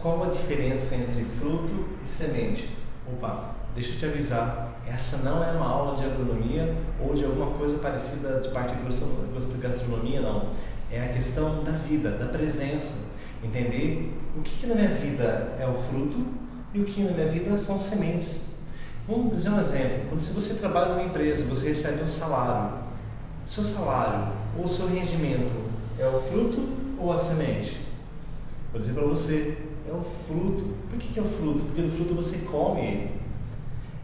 qual a diferença entre fruto e semente? Opa, deixa eu te avisar, essa não é uma aula de agronomia ou de alguma coisa parecida de parte de gastronomia, não. É a questão da vida, da presença. Entender o que, que na minha vida é o fruto e o que na minha vida são sementes. Vamos dizer um exemplo. Quando você trabalha numa empresa, você recebe um salário. Seu salário ou seu rendimento é o fruto ou a semente? Vou dizer para você, é o fruto. Por que, que é o fruto? Porque no fruto você come ele.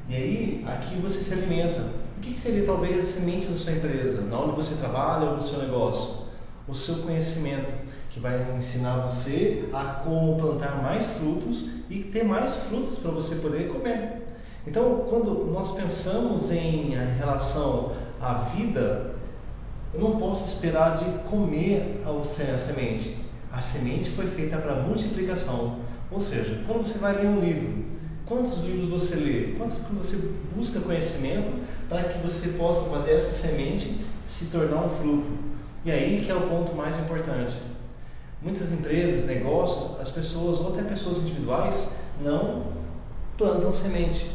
E aí, aqui você se alimenta. O que, que seria talvez a semente da sua empresa, na onde você trabalha ou no seu negócio? O seu conhecimento, que vai ensinar você a como plantar mais frutos e ter mais frutos para você poder comer. Então, quando nós pensamos em relação à vida, eu não posso esperar de comer a semente. A semente foi feita para multiplicação. Ou seja, quando você vai ler um livro, quantos livros você lê? Quantos você busca conhecimento para que você possa fazer essa semente se tornar um fruto? E aí que é o ponto mais importante. Muitas empresas, negócios, as pessoas ou até pessoas individuais não plantam semente.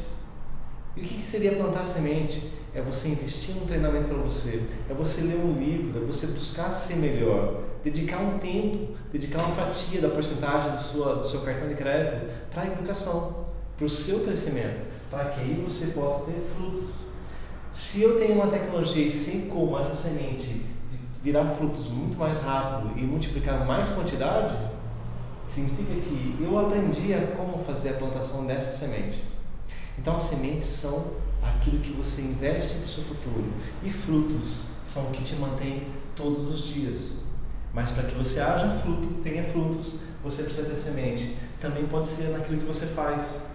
E o que seria plantar semente? É você investir num treinamento para você, é você ler um livro, é você buscar ser melhor, dedicar um tempo, dedicar uma fatia da porcentagem do, sua, do seu cartão de crédito para a educação, para o seu crescimento, para que aí você possa ter frutos. Se eu tenho uma tecnologia e sei como essa semente virar frutos muito mais rápido e multiplicar mais quantidade, significa que eu aprendi a como fazer a plantação dessa semente. Então as sementes são aquilo que você investe para o seu futuro e frutos são o que te mantém todos os dias. Mas para que você haja frutos, tenha frutos, você precisa ter semente. Também pode ser naquilo que você faz.